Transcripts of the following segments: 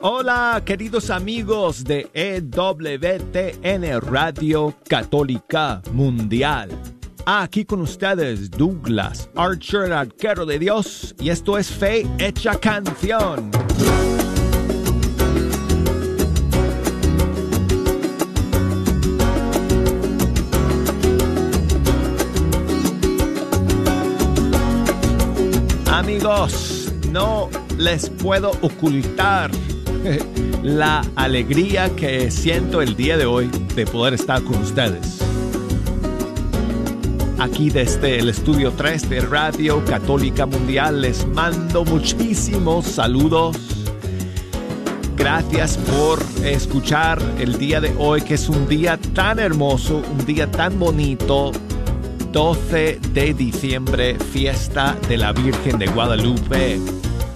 Hola queridos amigos de EWTN Radio Católica Mundial. Aquí con ustedes Douglas Archer, arquero de Dios, y esto es Fe Hecha Canción. Amigos, no les puedo ocultar la alegría que siento el día de hoy de poder estar con ustedes. Aquí desde el estudio 3 de Radio Católica Mundial les mando muchísimos saludos. Gracias por escuchar el día de hoy, que es un día tan hermoso, un día tan bonito, 12 de diciembre, fiesta de la Virgen de Guadalupe.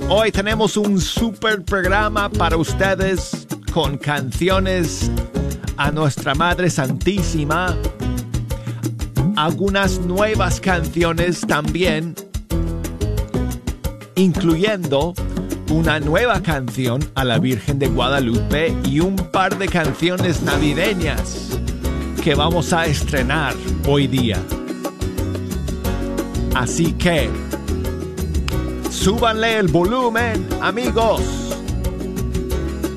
Hoy tenemos un super programa para ustedes con canciones a nuestra Madre Santísima, algunas nuevas canciones también, incluyendo una nueva canción a la Virgen de Guadalupe y un par de canciones navideñas que vamos a estrenar hoy día. Así que, súbanle el volumen, amigos.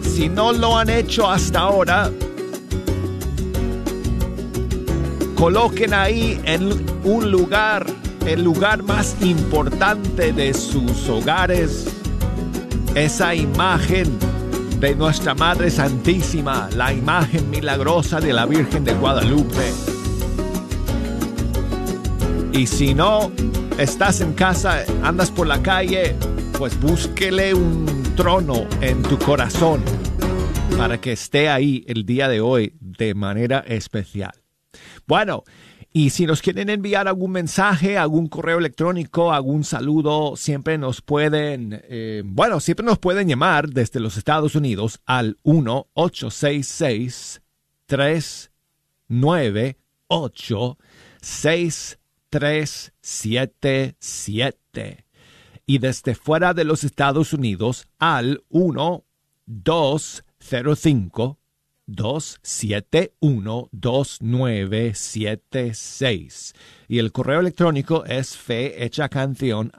Si no lo han hecho hasta ahora, coloquen ahí en un lugar, el lugar más importante de sus hogares, esa imagen de nuestra Madre Santísima, la imagen milagrosa de la Virgen de Guadalupe. Y si no estás en casa, andas por la calle, pues búsquele un trono en tu corazón para que esté ahí el día de hoy de manera especial. Bueno, y si nos quieren enviar algún mensaje, algún correo electrónico, algún saludo, siempre nos pueden, eh, bueno, siempre nos pueden llamar desde los Estados Unidos al 1-866 398 6 377 y desde fuera de los Estados Unidos al 1 205 271 2976 y el correo electrónico es fehechacanción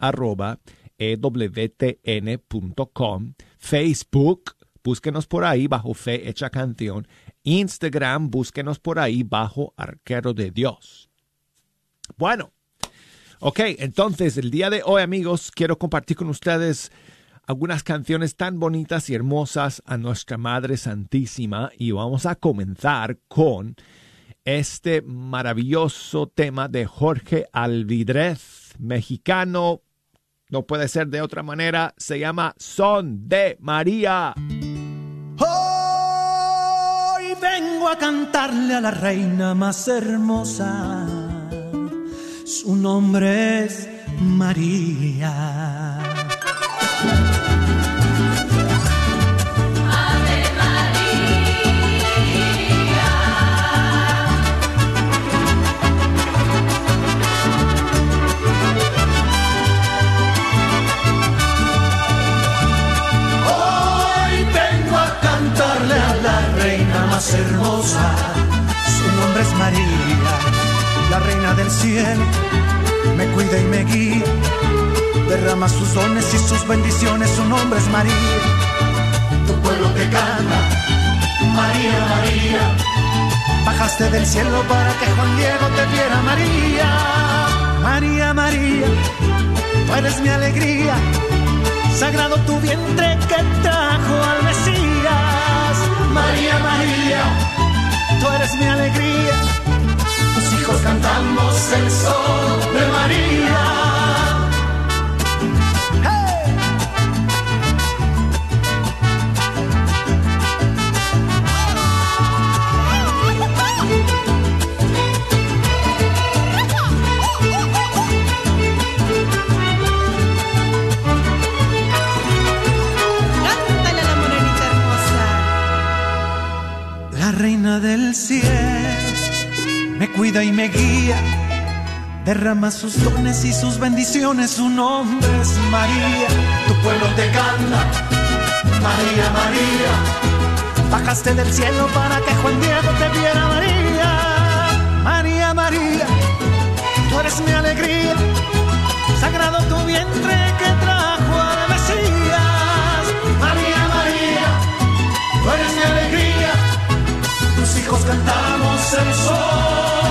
Facebook búsquenos por ahí bajo Fe Hecha Canción. Instagram búsquenos por ahí bajo Arquero de Dios bueno, ok, entonces el día de hoy amigos quiero compartir con ustedes algunas canciones tan bonitas y hermosas a nuestra Madre Santísima y vamos a comenzar con este maravilloso tema de Jorge Alvidrez, mexicano, no puede ser de otra manera, se llama Son de María. Hoy vengo a cantarle a la reina más hermosa su nombre es María. Ave María. Hoy vengo a cantarle a la reina más hermosa. Su nombre es María, la reina del cielo. Me cuida y me guía. Derrama sus dones y sus bendiciones. Su nombre es María. Tu pueblo te canta. María, María. Bajaste del cielo para que Juan Diego te viera, María. María, María. Tú eres mi alegría. Sagrado tu vientre que trajo al Mesías. María, María, tú eres mi alegría. Cantamos el sol de María. Cuida y me guía, derrama sus dones y sus bendiciones. Su nombre es María. Tu pueblo te canta, María, María. Bajaste del cielo para que Juan Diego te viera, María. María, María, tú eres mi alegría. Sagrado tu vientre que trajo al Mesías. María, María, tú eres mi alegría. Tus hijos cantamos el sol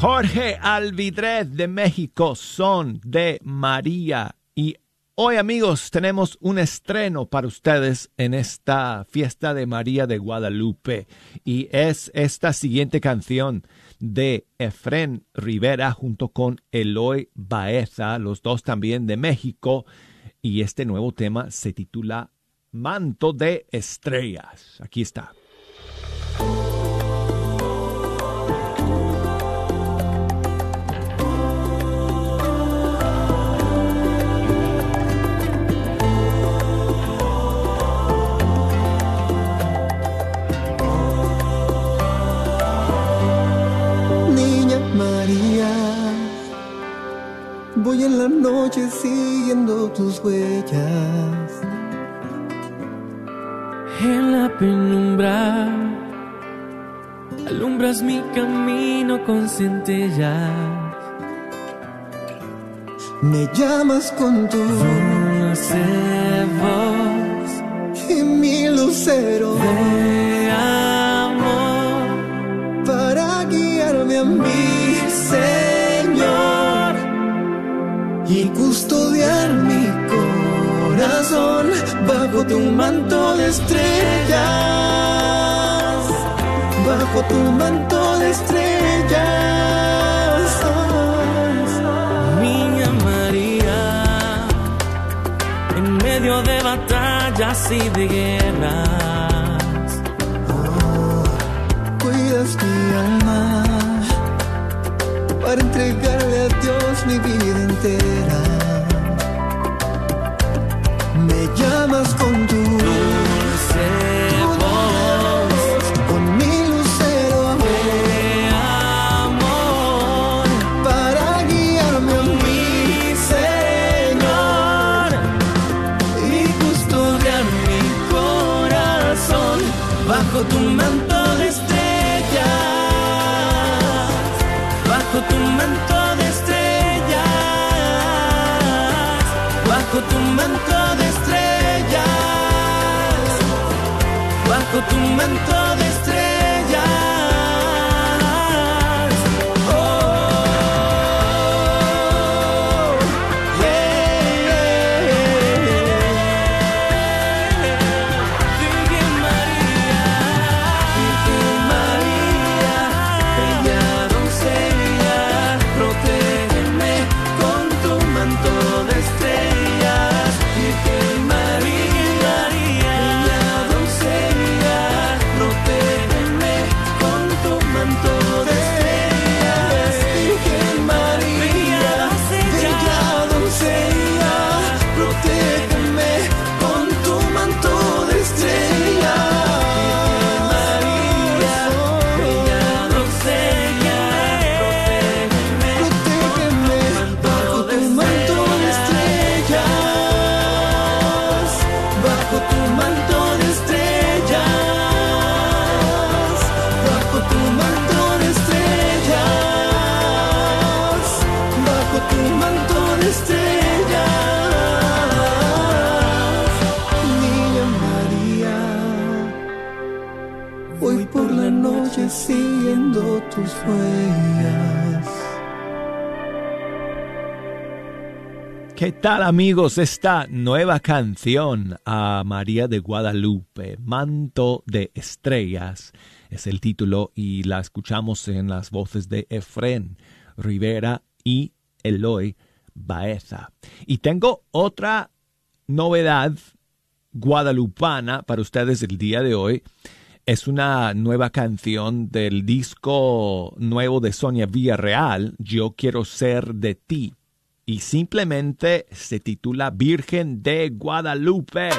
Jorge Alvidred de México son de María. Y hoy amigos tenemos un estreno para ustedes en esta fiesta de María de Guadalupe. Y es esta siguiente canción de Efren Rivera junto con Eloy Baeza, los dos también de México. Y este nuevo tema se titula Manto de Estrellas. Aquí está. Voy en la noche siguiendo tus huellas. En la penumbra alumbras mi camino con centellas. Me llamas con tu Dulce voz y mi lucero de amor, para guiarme a mi Señor y custodiar mi corazón bajo tu manto de estrellas, bajo tu manto de estrellas. niña María, en medio de batallas y de guerras. Para entregarle a Dios mi vida entera. ¿Qué tal amigos? Esta nueva canción a María de Guadalupe, Manto de Estrellas, es el título y la escuchamos en las voces de Efren Rivera y Eloy Baeza. Y tengo otra novedad guadalupana para ustedes el día de hoy. Es una nueva canción del disco nuevo de Sonia Villarreal, Yo quiero ser de ti y simplemente se titula Virgen de Guadalupe.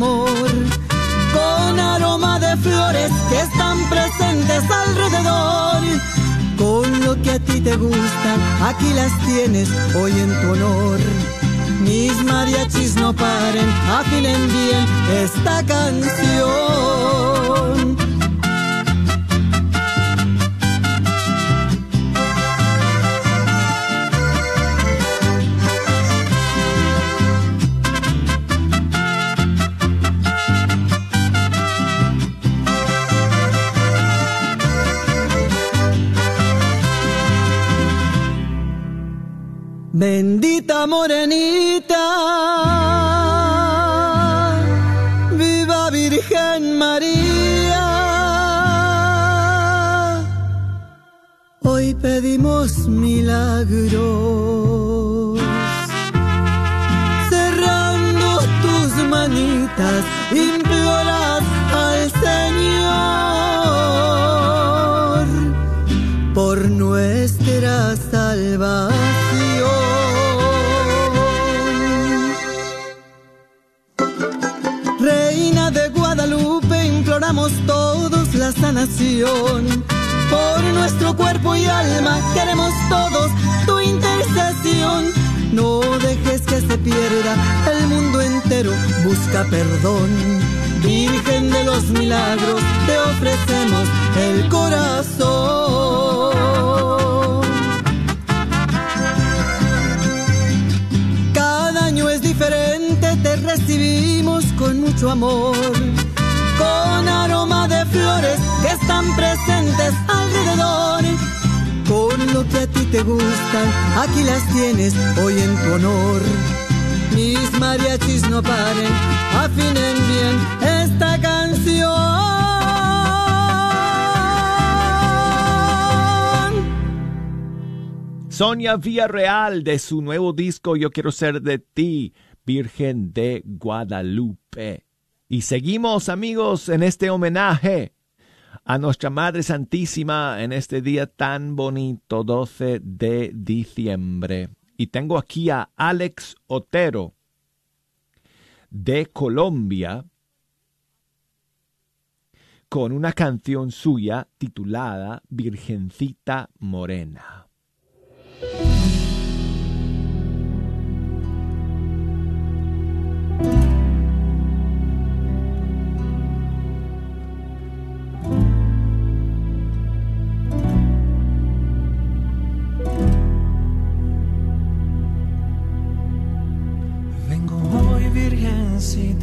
Con aroma de flores que están presentes alrededor. Con lo que a ti te gusta, aquí las tienes hoy en tu honor. Mis mariachis no paren, afilen bien esta canción. Bendita morenita, viva Virgen María. Hoy pedimos milagros, Por nuestro cuerpo y alma queremos todos tu intercesión. No dejes que se pierda, el mundo entero busca perdón. Virgen de los milagros, te ofrecemos el corazón. Cada año es diferente, te recibimos con mucho amor de flores que están presentes alrededor. Con lo que a ti te gustan, aquí las tienes hoy en tu honor. Mis mariachis no paren, afinen bien esta canción. Sonia Villarreal de su nuevo disco Yo quiero ser de ti, Virgen de Guadalupe. Y seguimos amigos en este homenaje a nuestra Madre Santísima en este día tan bonito, 12 de diciembre. Y tengo aquí a Alex Otero de Colombia con una canción suya titulada Virgencita Morena.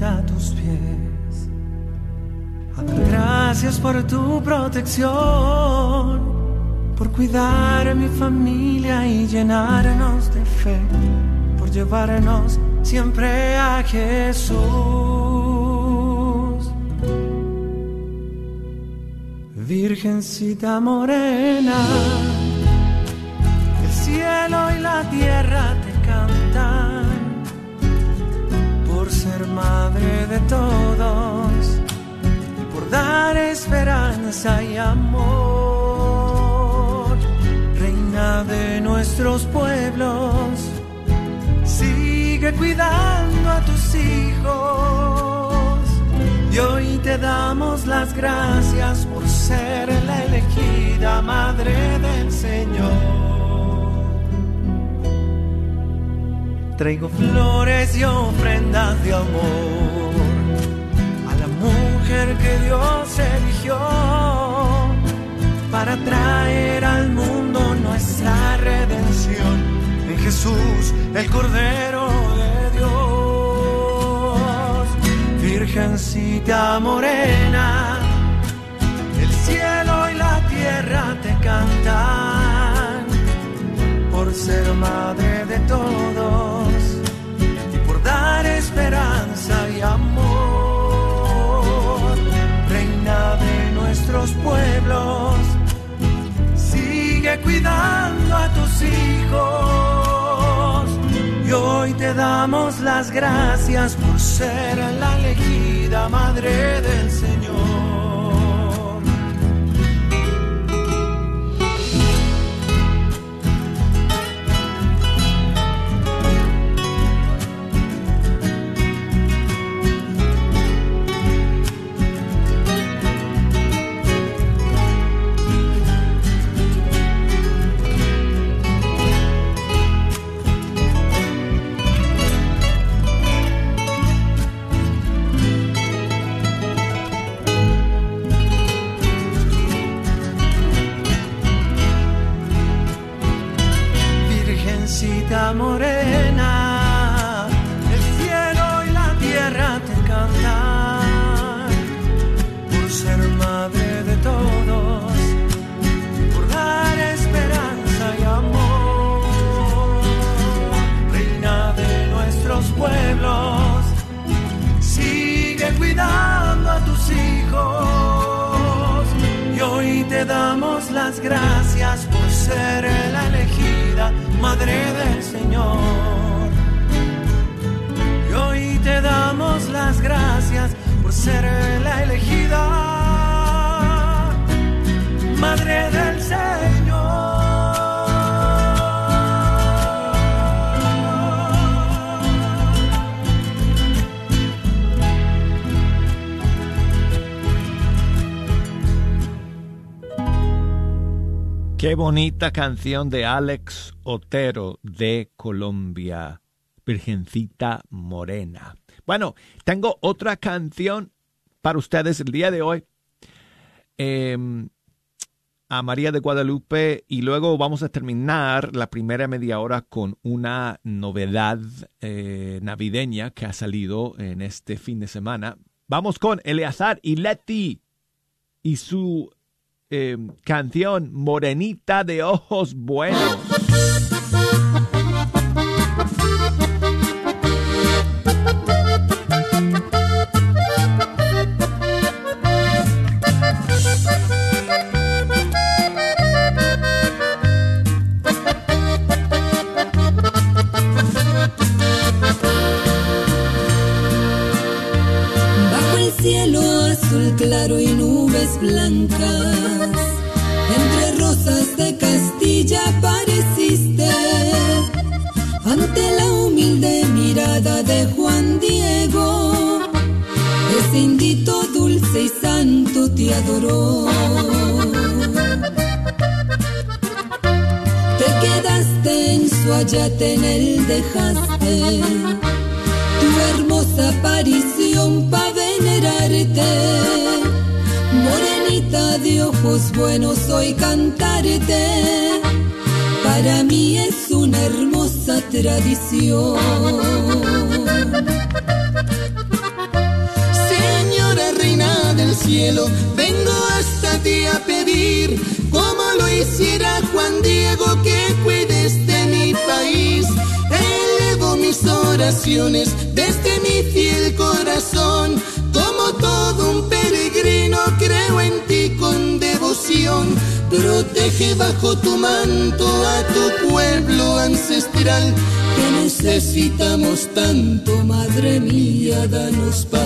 A tus pies. Gracias por tu protección, por cuidar mi familia y llenarnos de fe, por llevarnos siempre a Jesús. Virgencita morena, el cielo y la tierra te cantan madre de todos y por dar esperanza y amor, reina de nuestros pueblos, sigue cuidando a tus hijos. Y hoy te damos las gracias por ser la elegida madre del Señor. Traigo flores y ofrendas de amor a la mujer que Dios eligió para traer al mundo nuestra redención en Jesús, el Cordero de Dios. Virgencita morena, el cielo y la tierra te cantan por ser madre de todos esperanza y amor, reina de nuestros pueblos, sigue cuidando a tus hijos. Y hoy te damos las gracias por ser la elegida madre del Señor te damos las gracias por ser la elegida madre del Señor. Y hoy te damos las gracias por ser la elegida madre del Señor. Qué bonita canción de Alex Otero de Colombia, Virgencita Morena. Bueno, tengo otra canción para ustedes el día de hoy. Em, a María de Guadalupe y luego vamos a terminar la primera media hora con una novedad eh, navideña que ha salido en este fin de semana. Vamos con Eleazar y Leti y su eh, canción Morenita de Ojos Buenos. Ese indito dulce y santo te adoró. Te quedaste en su ayate, en él dejaste tu hermosa aparición pa' venerarte. Morenita de ojos buenos, hoy cantarte. Para mí es una hermosa tradición. Cielo, vengo hasta ti a pedir, como lo hiciera Juan Diego, que cuides de mi país. Elevo mis oraciones desde mi fiel corazón, como todo un peregrino creo en ti con Protege bajo tu manto a tu pueblo ancestral, que necesitamos tanto, Madre mía, danos paz.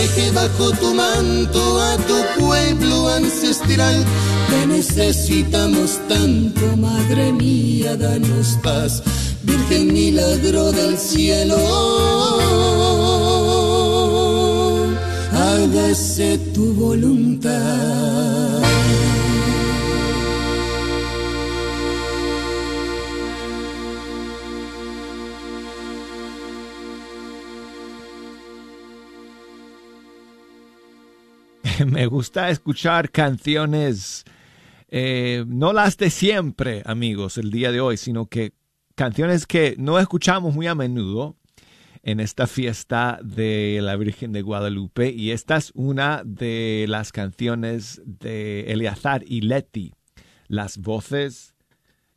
Protege bajo tu manto a tu pueblo ancestral. Te necesitamos tanto, Madre mía, danos paz. Virgen milagro del cielo, hágase tu voluntad. me gusta escuchar canciones, eh, no las de siempre, amigos, el día de hoy, sino que canciones que no escuchamos muy a menudo en esta fiesta de la Virgen de Guadalupe. Y esta es una de las canciones de Eleazar y Leti, las voces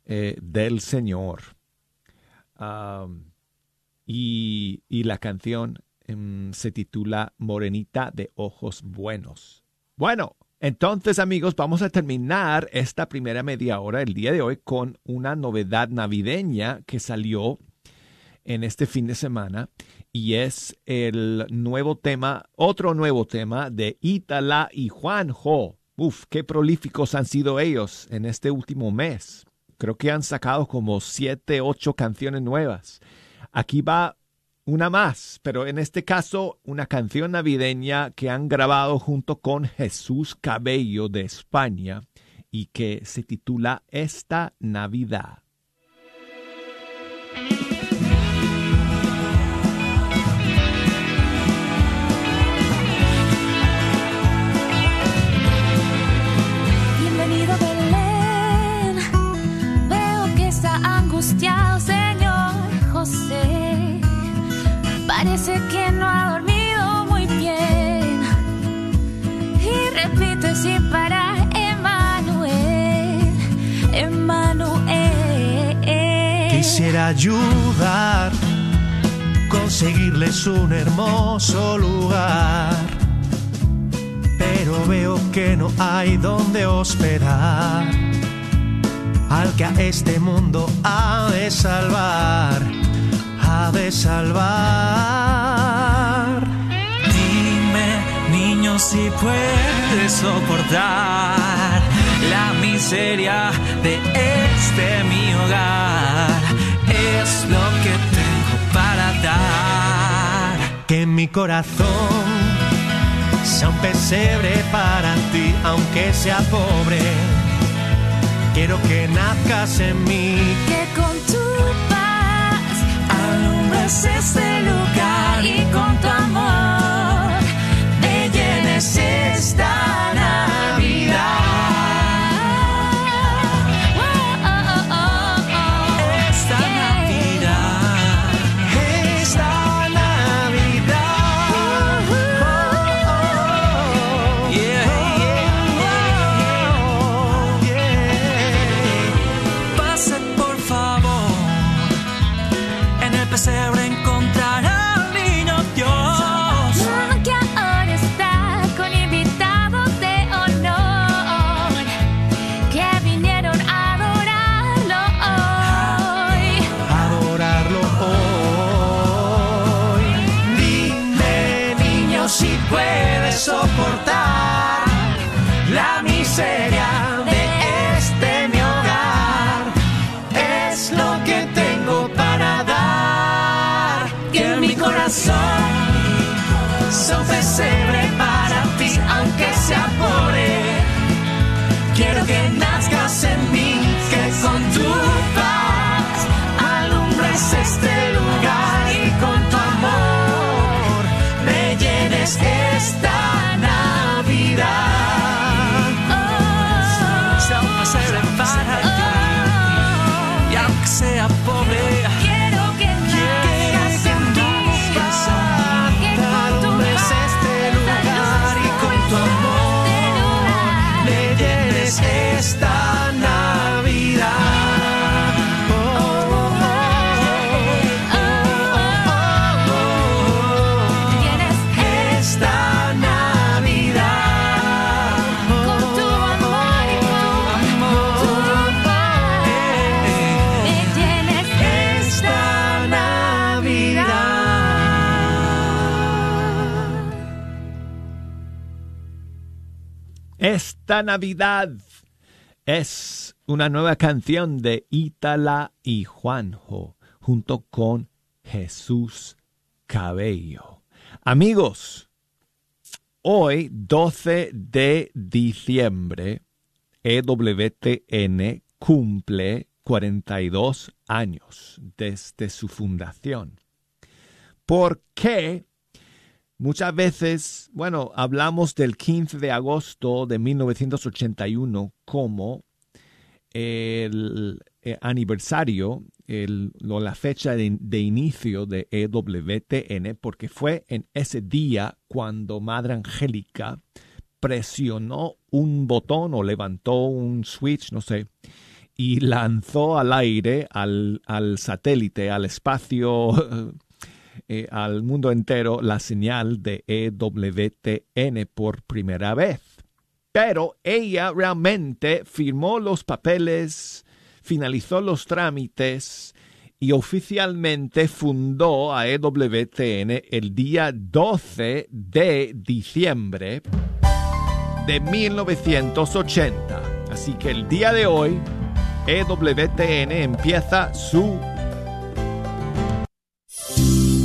eh, del Señor. Y, y la canción Em, se titula Morenita de Ojos Buenos. Bueno, entonces amigos, vamos a terminar esta primera media hora el día de hoy con una novedad navideña que salió en este fin de semana y es el nuevo tema, otro nuevo tema de Itala y Juanjo. Uf, qué prolíficos han sido ellos en este último mes. Creo que han sacado como siete, ocho canciones nuevas. Aquí va una más, pero en este caso una canción navideña que han grabado junto con Jesús Cabello de España y que se titula Esta Navidad. Que no ha dormido muy bien. Y repite sin parar, Emanuel, Emanuel. Quisiera ayudar, conseguirles un hermoso lugar. Pero veo que no hay donde hospedar al que a este mundo ha de salvar de salvar. Dime, niño, si puedes soportar la miseria de este mi hogar. Es lo que tengo para dar. Que mi corazón sea un pesebre para ti, aunque sea pobre. Quiero que nazcas en mí. Que con tu este lugar y con tu amor niño, esta Navidad es una nueva canción de Ítala y Juanjo junto con Jesús Cabello. Amigos, hoy 12 de diciembre, EWTN cumple 42 años desde su fundación. ¿Por qué? Muchas veces, bueno, hablamos del 15 de agosto de 1981 como el, eh, aniversario, el- la fecha de, inicio de EWTN, porque fue en ese día cuando Madre Angélica presionó un botón o levantó un switch, no sé, y lanzó al aire, al, al satélite, al espacio, eh, al mundo entero, la señal de EWTN por primera vez. Pero ella realmente firmó los papeles, finalizó los trámites y oficialmente fundó a EWTN el día 12 de diciembre de 1980. Así que el día de hoy, EWTN empieza su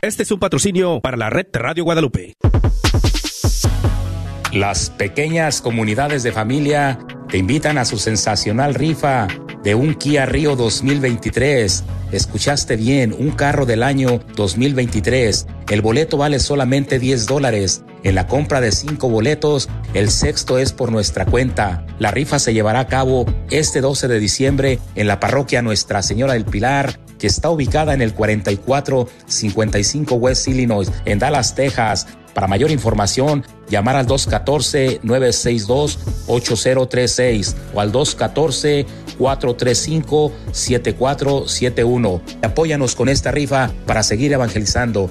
Este es un patrocinio para la red Radio Guadalupe. Las pequeñas comunidades de familia te invitan a su sensacional rifa de un Kia Río 2023. Escuchaste bien, un carro del año 2023. El boleto vale solamente 10 dólares. En la compra de 5 boletos, el sexto es por nuestra cuenta. La rifa se llevará a cabo este 12 de diciembre en la parroquia Nuestra Señora del Pilar, que está ubicada en el 4455 West Illinois, en Dallas, Texas. Para mayor información, llamar al 214-962-8036 o al 214-435-7471. Apóyanos con esta rifa para seguir evangelizando.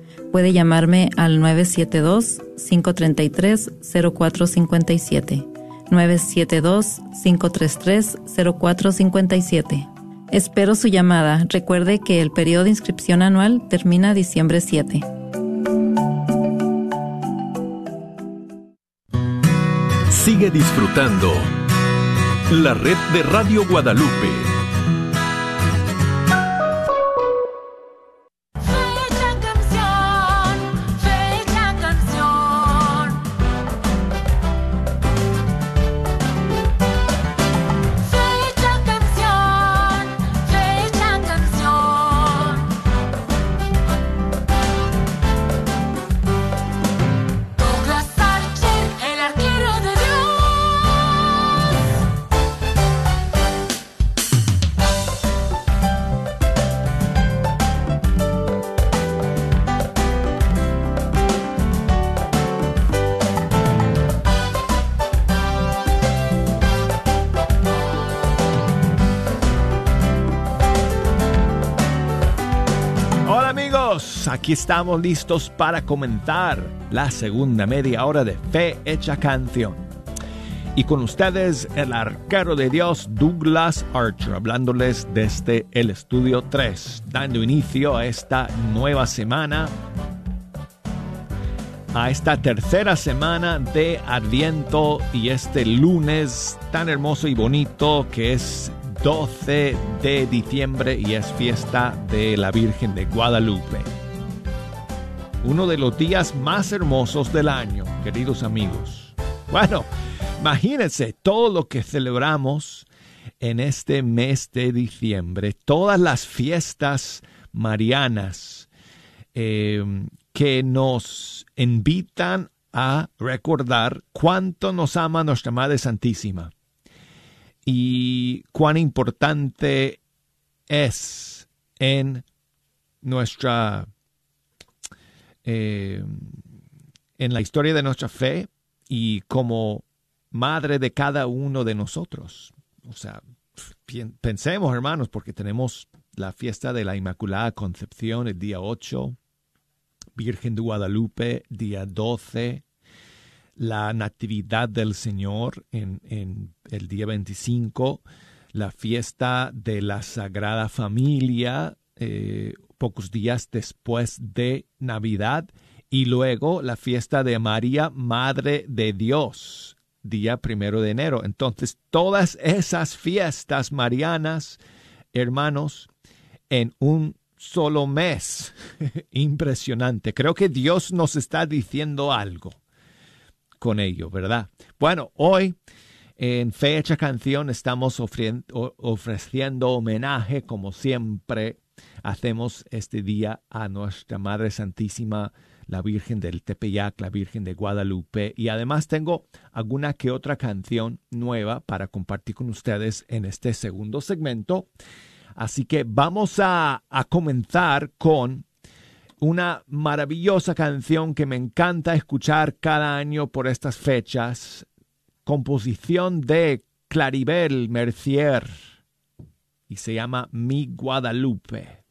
puede llamarme al 972-533-0457. 972-533-0457. Espero su llamada. Recuerde que el periodo de inscripción anual termina diciembre 7. Sigue disfrutando la red de Radio Guadalupe. Estamos listos para comentar la segunda media hora de Fe Hecha Canción. Y con ustedes el arquero de Dios Douglas Archer, hablándoles desde el estudio 3, dando inicio a esta nueva semana, a esta tercera semana de Adviento y este lunes tan hermoso y bonito que es 12 de diciembre y es fiesta de la Virgen de Guadalupe. Uno de los días más hermosos del año, queridos amigos. Bueno, imagínense todo lo que celebramos en este mes de diciembre, todas las fiestas marianas eh, que nos invitan a recordar cuánto nos ama nuestra Madre Santísima y cuán importante es en nuestra eh, en la historia de nuestra fe y como madre de cada uno de nosotros. O sea, pensemos, hermanos, porque tenemos la fiesta de la Inmaculada Concepción el día 8, Virgen de Guadalupe día 12, la Natividad del Señor en, en el día 25, la fiesta de la Sagrada Familia eh, pocos días después de Navidad y luego la fiesta de María, Madre de Dios, día primero de enero. Entonces, todas esas fiestas marianas, hermanos, en un solo mes. Impresionante. Creo que Dios nos está diciendo algo con ello, ¿verdad? Bueno, hoy en Fecha Canción estamos ofreciendo homenaje, como siempre hacemos este día, a nuestra Madre Santísima, la Virgen del Tepeyac, la Virgen de Guadalupe. Y además tengo alguna que otra canción nueva para compartir con ustedes en este segundo segmento. Así que vamos a, comenzar con una maravillosa canción que me encanta escuchar cada año por estas fechas, composición de Claribel Mercier y se llama Mi Guadalupe.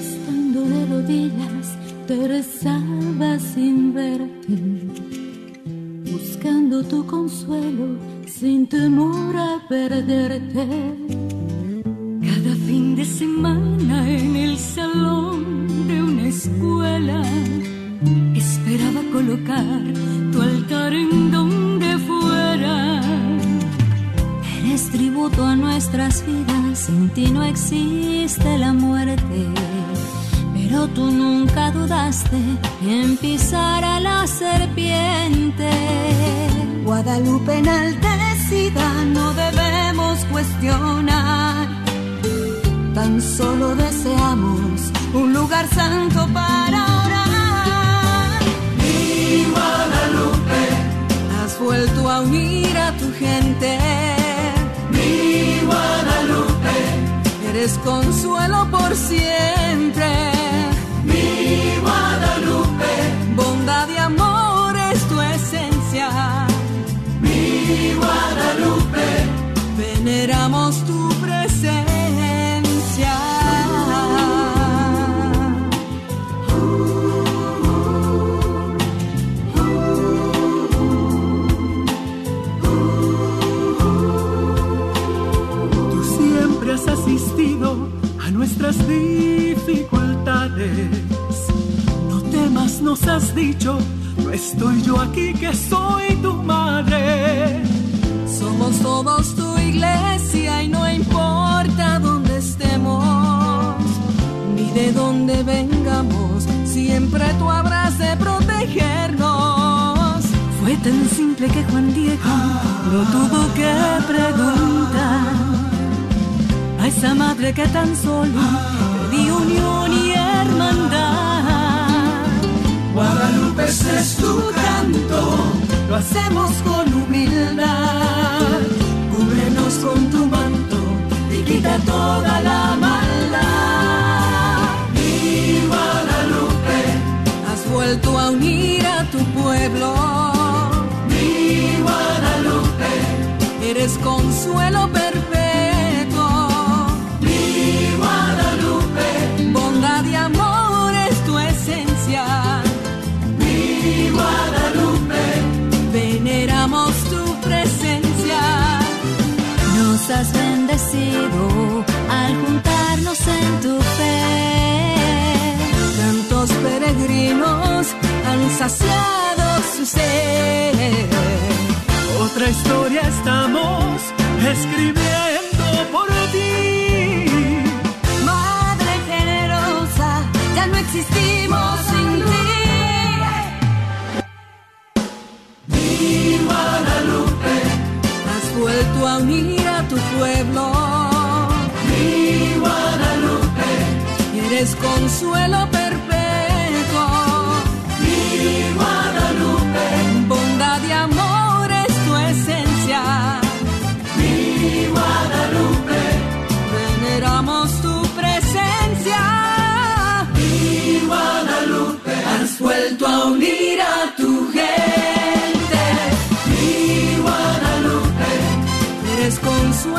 Estando de rodillas, te rezaba sin verte, buscando tu consuelo sin temor a perderte. Fin de semana en el salón de una escuela esperaba colocar tu altar en donde fuera. Eres tributo a nuestras vidas, sin ti no existe la muerte. Pero tú nunca dudaste en pisar a la serpiente. Guadalupe enaltecida, no debemos cuestionar. Tan solo deseamos un lugar santo para orar. Mi Guadalupe, has vuelto a unir a tu gente. Mi Guadalupe, eres consuelo por siempre. Mi Guadalupe, bondad y amor es tu esencia. Mi Guadalupe, veneramos tu presencia. Dificultades. No temas, nos has dicho, no estoy yo aquí que soy tu madre. Somos todos tu iglesia y no importa dónde estemos, ni de dónde vengamos, siempre tú habrás de protegernos. Fue tan simple que Juan Diego no tuvo que preguntar esa madre que tan solo perdió unión y hermandad. Guadalupe, este es tu canto, lo hacemos con humildad. Cúbrenos con tu manto y quita toda la maldad. Mi Guadalupe, has vuelto a unir a tu pueblo. Mi Guadalupe, eres consuelo. Has bendecido al juntarnos en tu fe. Tantos peregrinos han saciado su sed. Otra historia estamos escribiendo por ti. Madre generosa, ya no existimos sin ti. Mi Guadalupe, has vuelto a unir tu pueblo. Mi Guadalupe, eres consuelo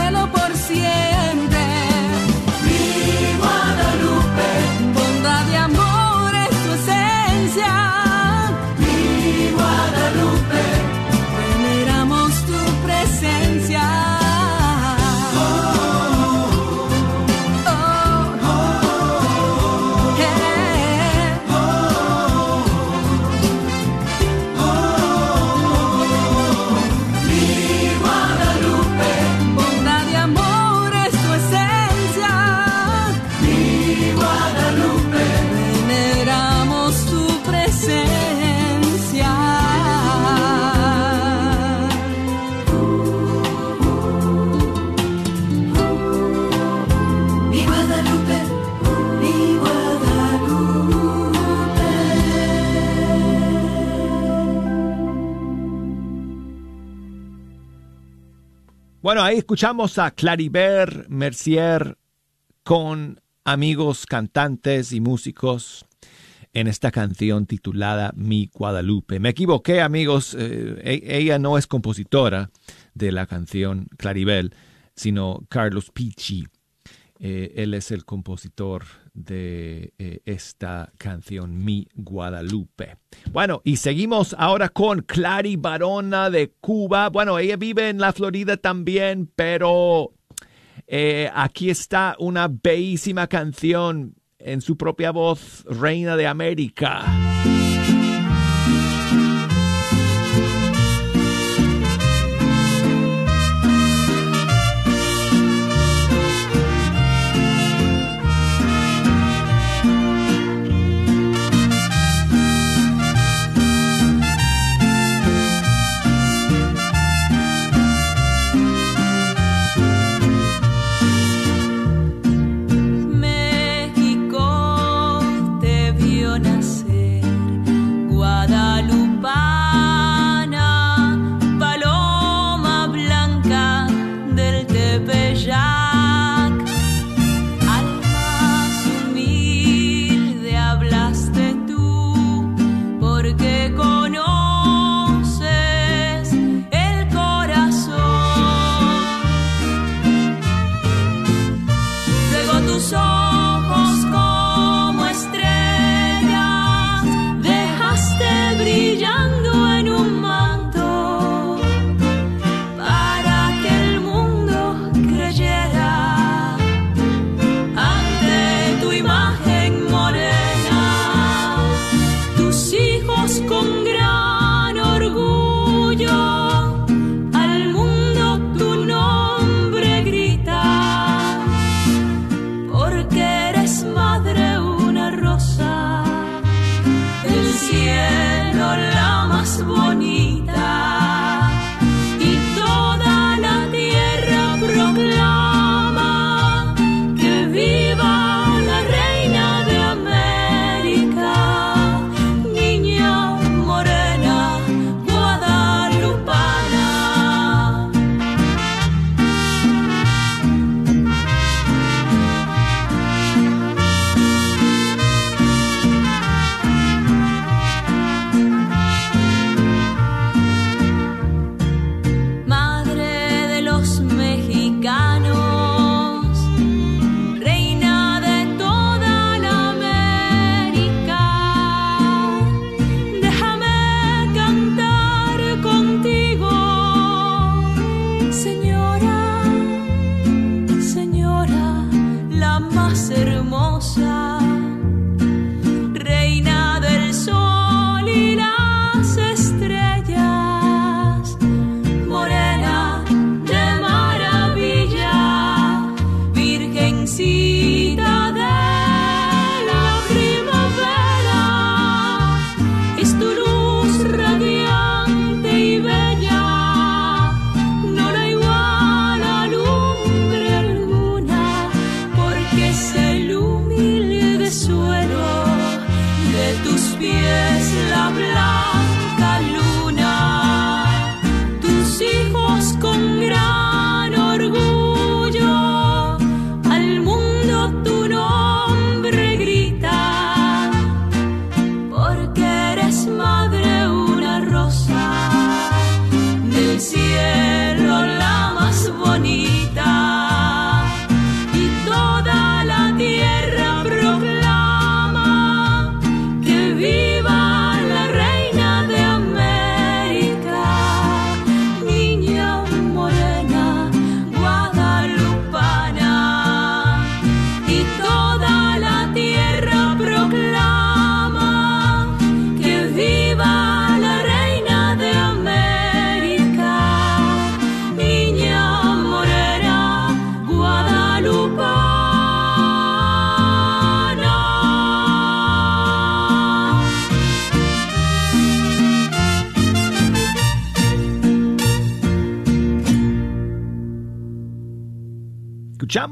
consuelo por Bueno, ahí escuchamos a Claribert Mercier con amigos cantantes y músicos en esta canción titulada Mi Guadalupe. Me equivoqué, amigos, eh, e- ella no es compositora de la canción Claribel, sino Carlos Pichi. Eh, él es el compositor de eh, esta canción, Mi Guadalupe. Bueno, y seguimos ahora con Clary Barona de Cuba. Bueno, ella vive en la Florida también, pero eh, aquí está una bellísima canción en su propia voz, Reina de América. porque con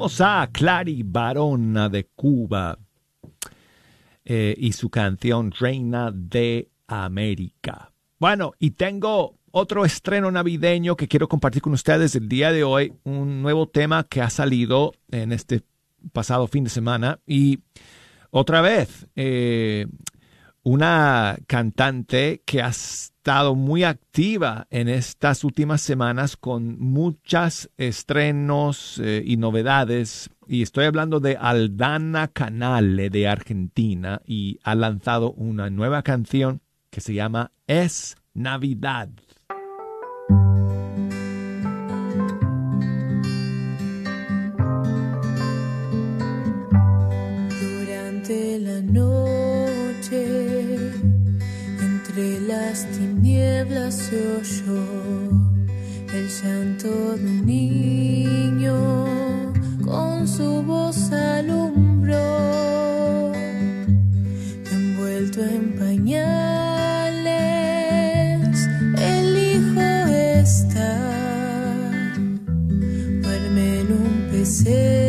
Escuchamos a Clary Barona de Cuba eh, y su canción Reina de América. Bueno, y tengo otro estreno navideño que quiero compartir con ustedes el día de hoy, un nuevo tema que ha salido en este pasado fin de semana y otra vez eh, una cantante que ha estado muy activa en estas últimas semanas con muchos estrenos eh, y novedades. Y estoy hablando de Aldana Canale de Argentina y ha lanzado una nueva canción que se llama Es Navidad. Se oyó el llanto de un niño, con su voz alumbró, envuelto en pañales, el hijo está, duerme en un pesebre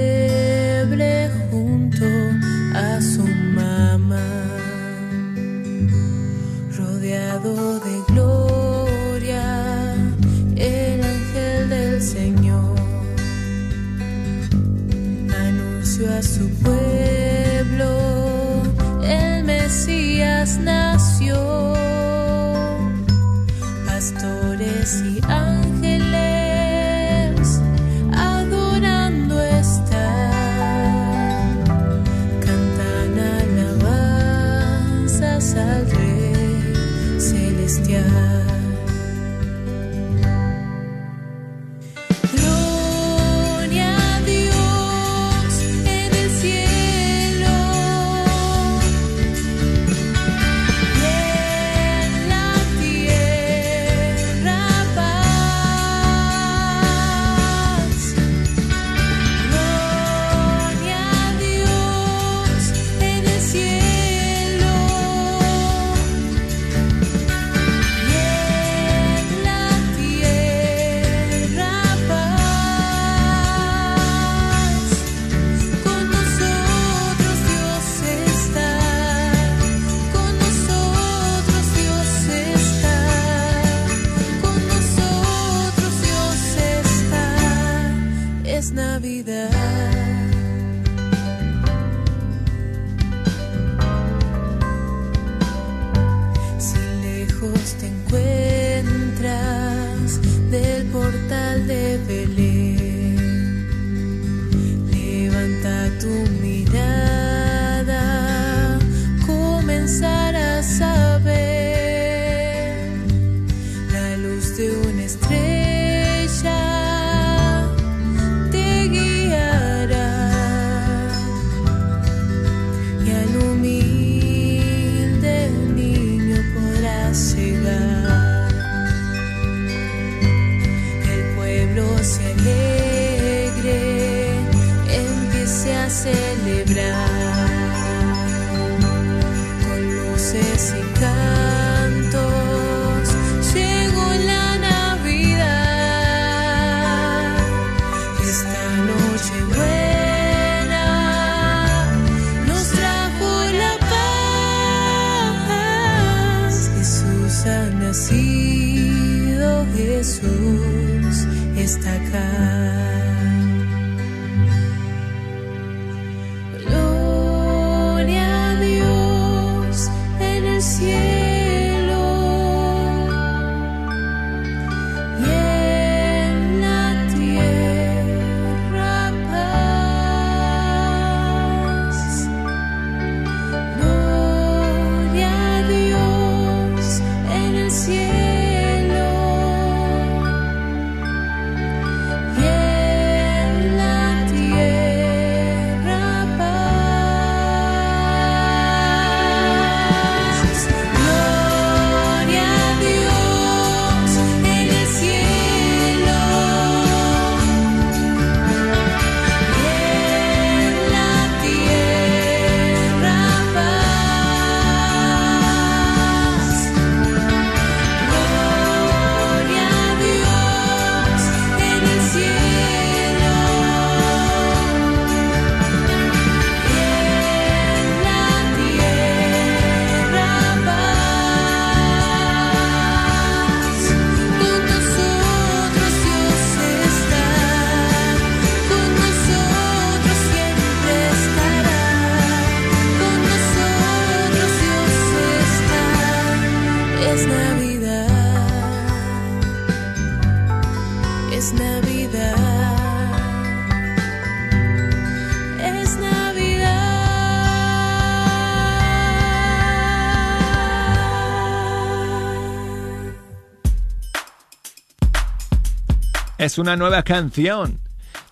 Una nueva canción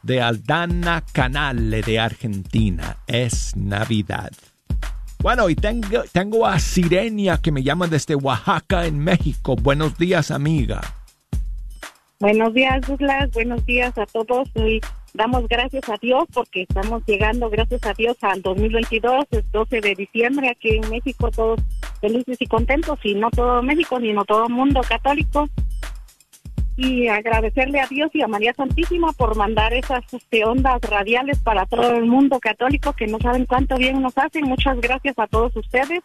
de Aldana Canale de Argentina. Es Navidad. Bueno, y tengo, tengo a Sirenia que me llama desde Oaxaca, en México. Buenos días, amiga. Buenos días, Douglas. Buenos días a todos. Y damos gracias a Dios porque estamos llegando, gracias a Dios, al 2022, el 12 de diciembre, aquí en México, todos felices y contentos. Y no todo México, sino todo mundo católico. Y agradecerle a Dios y a María Santísima por mandar esas este, ondas radiales para todo el mundo católico que no saben cuánto bien nos hacen. Muchas gracias a todos ustedes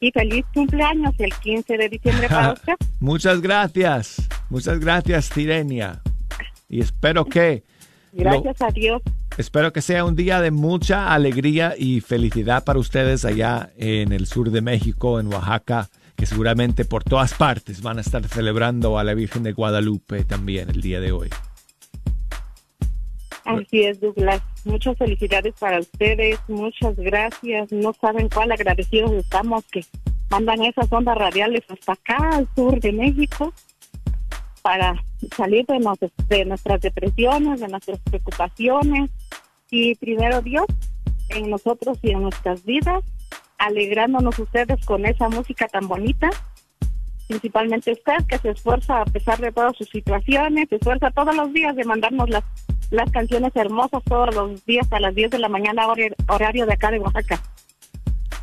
y feliz cumpleaños el 15 de diciembre para usted. Muchas gracias. Muchas gracias, Sirenia. Y espero que... Gracias a Dios. Espero que sea un día de mucha alegría y felicidad para ustedes allá en el sur de México, en Oaxaca, que seguramente por todas partes van a estar celebrando a la Virgen de Guadalupe también el día de hoy. Así es, Douglas. Muchas felicidades para ustedes, muchas gracias. No saben cuál agradecidos estamos que mandan esas ondas radiales hasta acá, al sur de México, para salir de, nos- de nuestras depresiones, de nuestras preocupaciones. Y primero Dios, en nosotros y en nuestras vidas, alegrándonos ustedes con esa música tan bonita. Principalmente usted, que se esfuerza a pesar de todas sus situaciones, se esfuerza todos los días de mandarnos las, las canciones hermosas todos los días a las 10 de la mañana, hor- horario de acá de Oaxaca.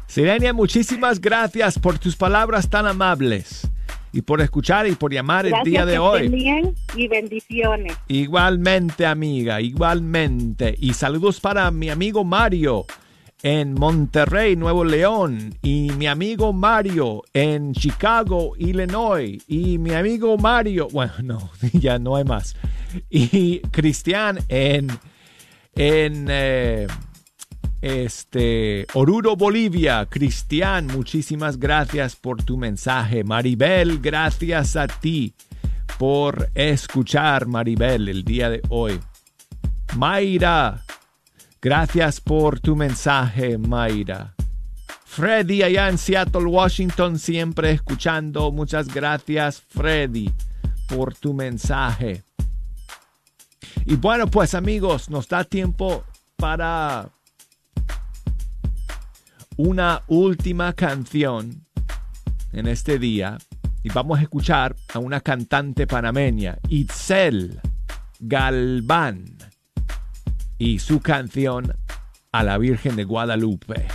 Sirenia, muchísimas gracias por tus palabras tan amables y por escuchar y por llamar el Gracias, día de hoy. bien y bendiciones. Igualmente, amiga, igualmente. Y saludos para mi amigo Mario en Monterrey, Nuevo León. Y mi amigo Mario en Chicago, Illinois. Y mi amigo Mario, bueno, no, ya no hay más. Y Cristian en, en eh, este, Oruro, Bolivia. Cristian, muchísimas gracias por tu mensaje. Maribel, gracias a ti por escuchar, Maribel, el día de hoy. Mayra, gracias por tu mensaje, Mayra. Freddy, allá en Seattle, Washington, siempre escuchando. Muchas gracias, Freddy, por tu mensaje. Y bueno, pues amigos, nos da tiempo para una última canción en este día y vamos a escuchar a una cantante panameña, Itzel Galván, y su canción a la Virgen de Guadalupe.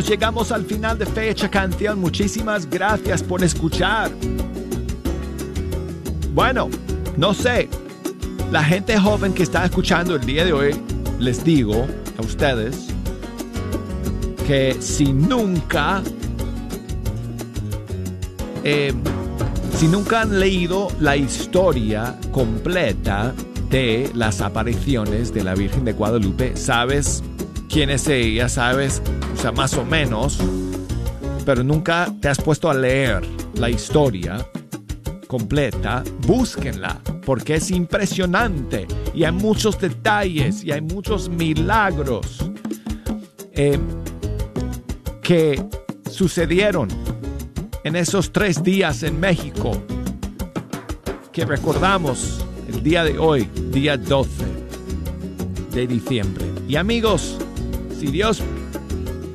Llegamos al final de Fecha Canción. Muchísimas gracias por escuchar. Bueno, no sé. La gente joven que está escuchando el día de hoy, les digo a ustedes que si nunca, eh, si nunca han leído la historia completa de las apariciones de la Virgen de Guadalupe, sabes quién es ella, sabes, más o menos, pero nunca te has puesto a leer la historia completa, búsquenla, porque es impresionante y hay muchos detalles y hay muchos milagros eh, que sucedieron en esos tres días en México que recordamos el día de hoy, día 12 de diciembre. Y amigos, si Dios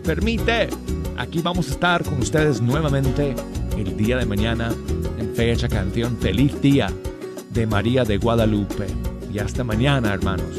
permite, aquí vamos a estar con ustedes nuevamente el día de mañana en Fecha Canción. Feliz día de María de Guadalupe. Y hasta mañana, hermanos.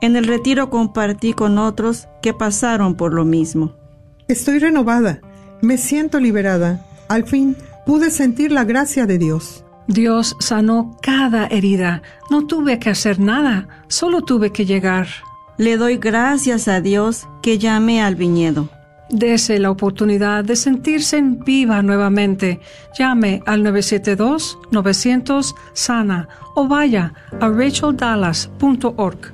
En el retiro compartí con otros que pasaron por lo mismo. Estoy renovada, me siento liberada. Al fin pude sentir la gracia de Dios. Dios sanó cada herida. No tuve que hacer nada, solo tuve que llegar. Le doy gracias a Dios que llamé al viñedo. Dese la oportunidad de sentirse en viva nuevamente. Llame al 972-900-SANA o vaya a racheldallas.org.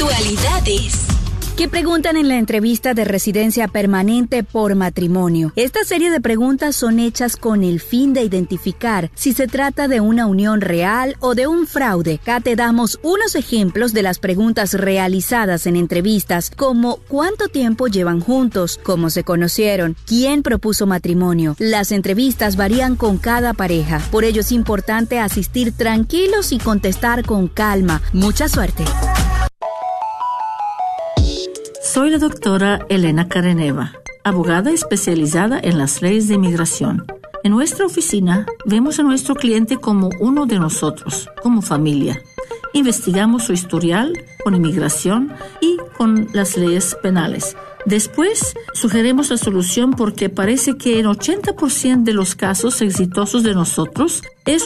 Actualidades. ¿Qué preguntan en la entrevista de residencia permanente por matrimonio? Esta serie de preguntas son hechas con el fin de identificar si se trata de una unión real o de un fraude. Acá te damos unos ejemplos de las preguntas realizadas en entrevistas, como cuánto tiempo llevan juntos, cómo se conocieron, quién propuso matrimonio. Las entrevistas varían con cada pareja, por ello es importante asistir tranquilos y contestar con calma. Mucha suerte. Soy la doctora Elena Careneva, abogada especializada en las leyes de inmigración. En nuestra oficina vemos a nuestro cliente como uno de nosotros, como familia. Investigamos su historial con inmigración y con las leyes penales. Después, sugerimos la solución porque parece que en 80% de los casos exitosos de nosotros, esos